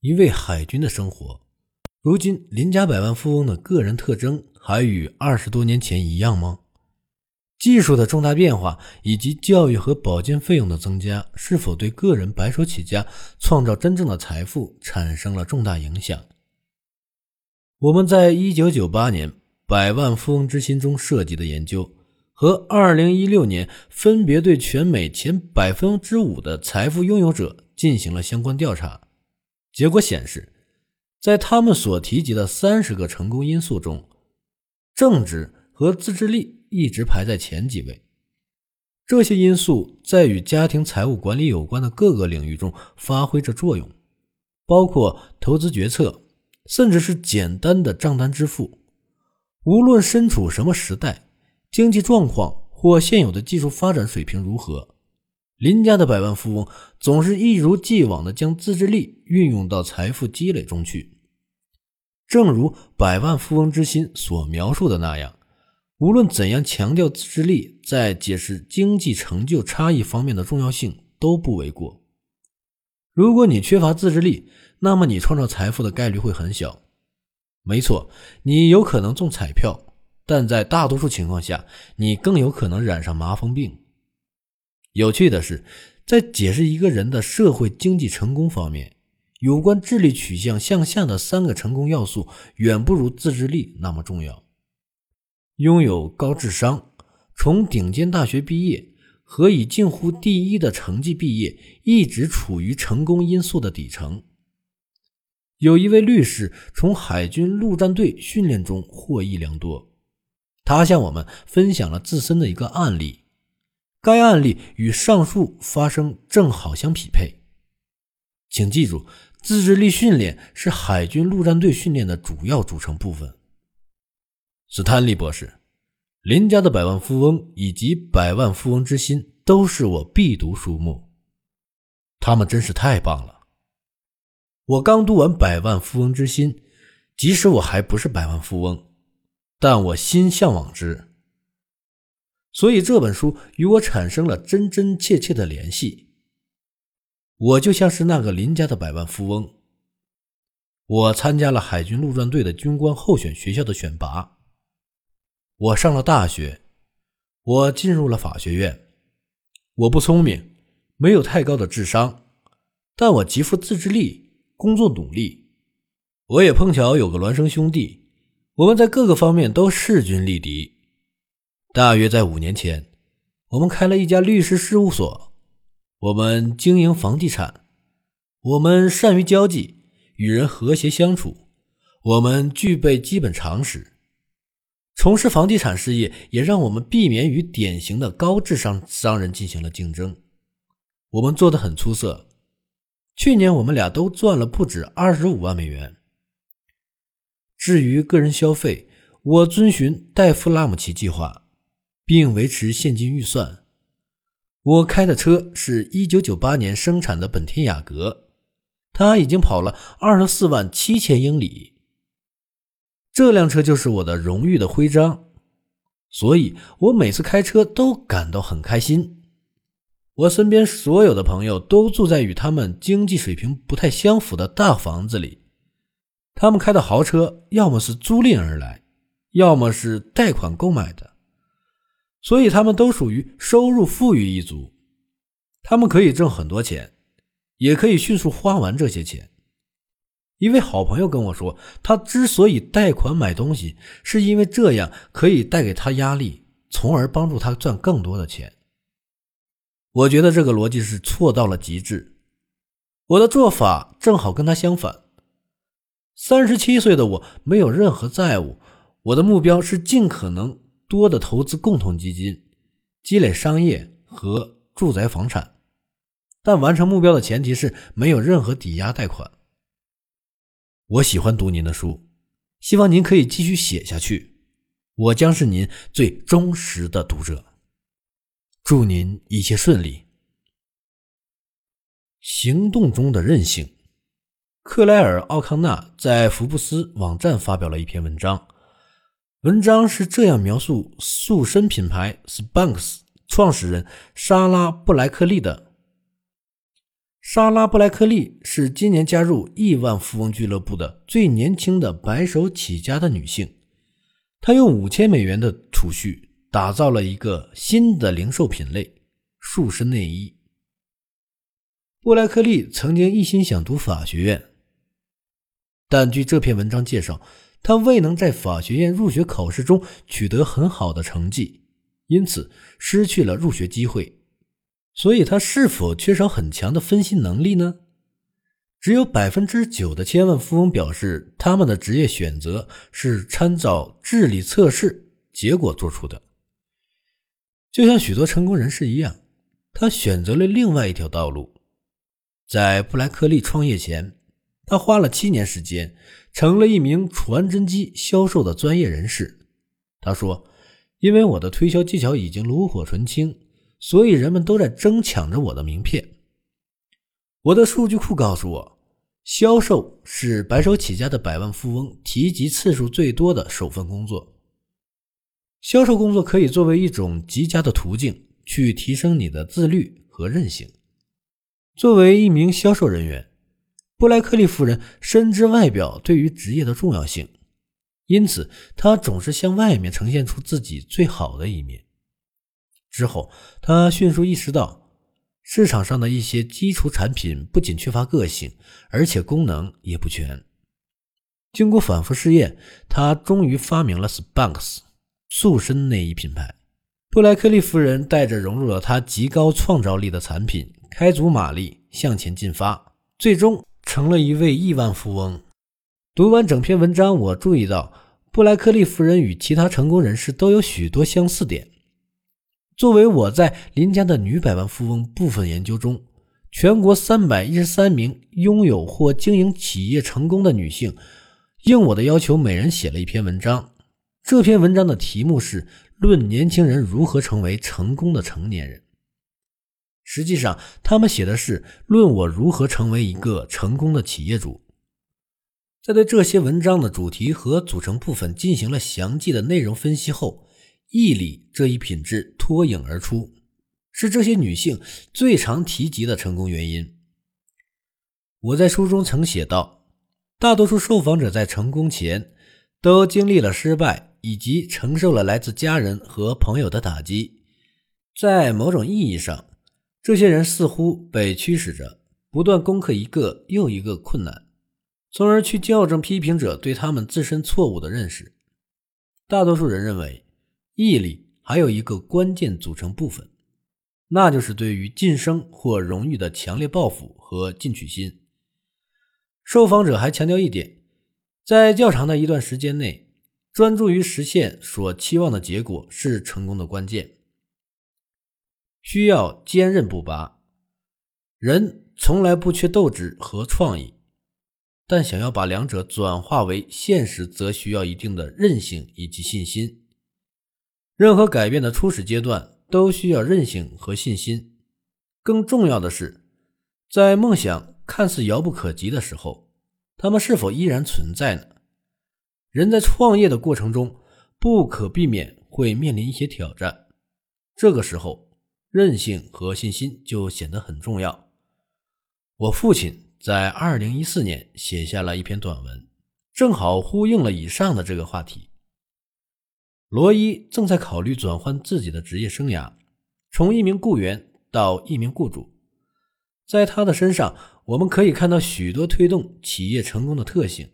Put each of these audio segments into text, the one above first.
一位海军的生活。如今，林家百万富翁的个人特征还与二十多年前一样吗？技术的重大变化以及教育和保健费用的增加，是否对个人白手起家创造真正的财富产生了重大影响？我们在一九九八年《百万富翁之心》中涉及的研究，和二零一六年分别对全美前百分之五的财富拥有者进行了相关调查，结果显示，在他们所提及的三十个成功因素中，正直和自制力。一直排在前几位。这些因素在与家庭财务管理有关的各个领域中发挥着作用，包括投资决策，甚至是简单的账单支付。无论身处什么时代，经济状况或现有的技术发展水平如何，林家的百万富翁总是一如既往地将自制力运用到财富积累中去。正如《百万富翁之心》所描述的那样。无论怎样强调自制力在解释经济成就差异方面的重要性都不为过。如果你缺乏自制力，那么你创造财富的概率会很小。没错，你有可能中彩票，但在大多数情况下，你更有可能染上麻风病。有趣的是，在解释一个人的社会经济成功方面，有关智力取向向下的三个成功要素远不如自制力那么重要。拥有高智商、从顶尖大学毕业和以近乎第一的成绩毕业，一直处于成功因素的底层。有一位律师从海军陆战队训练中获益良多，他向我们分享了自身的一个案例，该案例与上述发生正好相匹配。请记住，自制力训练是海军陆战队训练的主要组成部分。斯坦利博士，林家的百万富翁以及百万富翁之心都是我必读书目，他们真是太棒了。我刚读完百万富翁之心，即使我还不是百万富翁，但我心向往之，所以这本书与我产生了真真切切的联系。我就像是那个林家的百万富翁，我参加了海军陆战队的军官候选学校的选拔。我上了大学，我进入了法学院。我不聪明，没有太高的智商，但我极富自制力，工作努力。我也碰巧有个孪生兄弟，我们在各个方面都势均力敌。大约在五年前，我们开了一家律师事务所，我们经营房地产，我们善于交际，与人和谐相处，我们具备基本常识。从事房地产事业也让我们避免与典型的高智商商人进行了竞争。我们做的很出色。去年我们俩都赚了不止二十五万美元。至于个人消费，我遵循戴夫拉姆齐计划，并维持现金预算。我开的车是一九九八年生产的本田雅阁，它已经跑了二十四万七千英里。这辆车就是我的荣誉的徽章，所以我每次开车都感到很开心。我身边所有的朋友都住在与他们经济水平不太相符的大房子里，他们开的豪车要么是租赁而来，要么是贷款购买的，所以他们都属于收入富裕一族。他们可以挣很多钱，也可以迅速花完这些钱。一位好朋友跟我说，他之所以贷款买东西，是因为这样可以带给他压力，从而帮助他赚更多的钱。我觉得这个逻辑是错到了极致。我的做法正好跟他相反。三十七岁的我没有任何债务，我的目标是尽可能多的投资共同基金，积累商业和住宅房产。但完成目标的前提是没有任何抵押贷款。我喜欢读您的书，希望您可以继续写下去，我将是您最忠实的读者。祝您一切顺利。行动中的韧性，克莱尔·奥康纳在福布斯网站发表了一篇文章，文章是这样描述塑身品牌 Spanx 创始人莎拉·布莱克利的：莎拉·布莱克利是今年加入亿万富翁俱乐部的最年轻的白手起家的女性。她用五千美元的储蓄打造了一个新的零售品类——塑身内衣。布莱克利曾经一心想读法学院，但据这篇文章介绍，他未能在法学院入学考试中取得很好的成绩，因此失去了入学机会。所以，他是否缺少很强的分析能力呢？只有百分之九的千万富翁表示，他们的职业选择是参照智力测试结果做出的。就像许多成功人士一样，他选择了另外一条道路。在布莱克利创业前，他花了七年时间，成了一名传真机销售的专业人士。他说：“因为我的推销技巧已经炉火纯青。”所以人们都在争抢着我的名片。我的数据库告诉我，销售是白手起家的百万富翁提及次数最多的首份工作。销售工作可以作为一种极佳的途径，去提升你的自律和韧性。作为一名销售人员，布莱克利夫人深知外表对于职业的重要性，因此她总是向外面呈现出自己最好的一面。之后，他迅速意识到，市场上的一些基础产品不仅缺乏个性，而且功能也不全。经过反复试验，他终于发明了 Spanx 塑身内衣品牌。布莱克利夫人带着融入了他极高创造力的产品，开足马力向前进发，最终成了一位亿万富翁。读完整篇文章，我注意到布莱克利夫人与其他成功人士都有许多相似点。作为我在邻家的女百万富翁部分研究中，全国三百一十三名拥有或经营企业成功的女性，应我的要求，每人写了一篇文章。这篇文章的题目是《论年轻人如何成为成功的成年人》。实际上，他们写的是《论我如何成为一个成功的企业主》。在对这些文章的主题和组成部分进行了详细的内容分析后。毅力这一品质脱颖而出，是这些女性最常提及的成功原因。我在书中曾写道：大多数受访者在成功前都经历了失败，以及承受了来自家人和朋友的打击。在某种意义上，这些人似乎被驱使着不断攻克一个又一个困难，从而去校正批评者对他们自身错误的认识。大多数人认为。毅力还有一个关键组成部分，那就是对于晋升或荣誉的强烈抱负和进取心。受访者还强调一点，在较长的一段时间内，专注于实现所期望的结果是成功的关键。需要坚韧不拔，人从来不缺斗志和创意，但想要把两者转化为现实，则需要一定的韧性以及信心。任何改变的初始阶段都需要韧性和信心。更重要的是，在梦想看似遥不可及的时候，他们是否依然存在呢？人在创业的过程中，不可避免会面临一些挑战，这个时候，韧性和信心就显得很重要。我父亲在2014年写下了一篇短文，正好呼应了以上的这个话题。罗伊正在考虑转换自己的职业生涯，从一名雇员到一名雇主。在他的身上，我们可以看到许多推动企业成功的特性。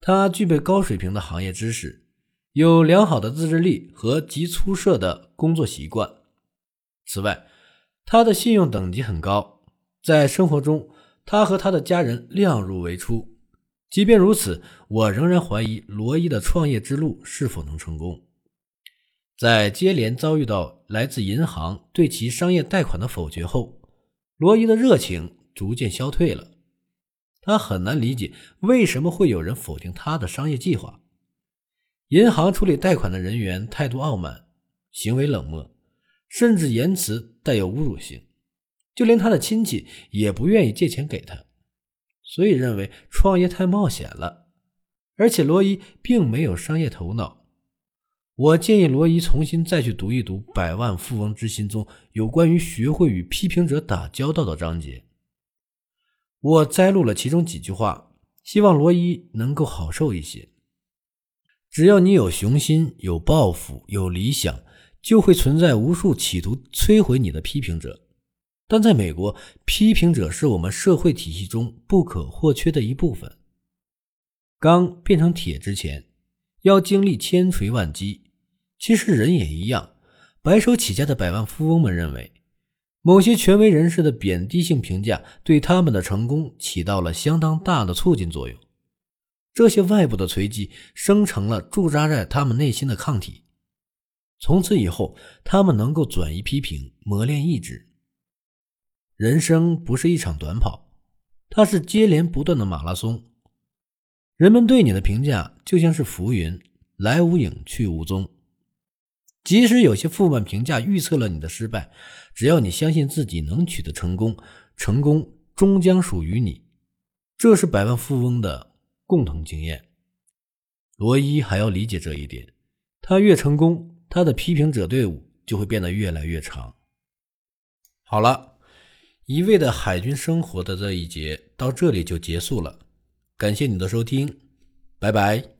他具备高水平的行业知识，有良好的自制力和极出色的工作习惯。此外，他的信用等级很高，在生活中，他和他的家人量入为出。即便如此，我仍然怀疑罗伊的创业之路是否能成功。在接连遭遇到来自银行对其商业贷款的否决后，罗伊的热情逐渐消退了。他很难理解为什么会有人否定他的商业计划。银行处理贷款的人员态度傲慢，行为冷漠，甚至言辞带有侮辱性，就连他的亲戚也不愿意借钱给他。所以认为创业太冒险了，而且罗伊并没有商业头脑。我建议罗伊重新再去读一读《百万富翁之心》中有关于学会与批评者打交道的章节，我摘录了其中几句话，希望罗伊能够好受一些。只要你有雄心、有抱负、有理想，就会存在无数企图摧毁你的批评者。但在美国，批评者是我们社会体系中不可或缺的一部分。钢变成铁之前，要经历千锤万击。其实人也一样。白手起家的百万富翁们认为，某些权威人士的贬低性评价对他们的成功起到了相当大的促进作用。这些外部的锤击生成了驻扎在他们内心的抗体，从此以后，他们能够转移批评，磨练意志。人生不是一场短跑，它是接连不断的马拉松。人们对你的评价就像是浮云，来无影去无踪。即使有些负面评价预测了你的失败，只要你相信自己能取得成功，成功终将属于你。这是百万富翁的共同经验。罗伊还要理解这一点，他越成功，他的批评者队伍就会变得越来越长。好了，一味的海军生活的这一节到这里就结束了。感谢你的收听，拜拜。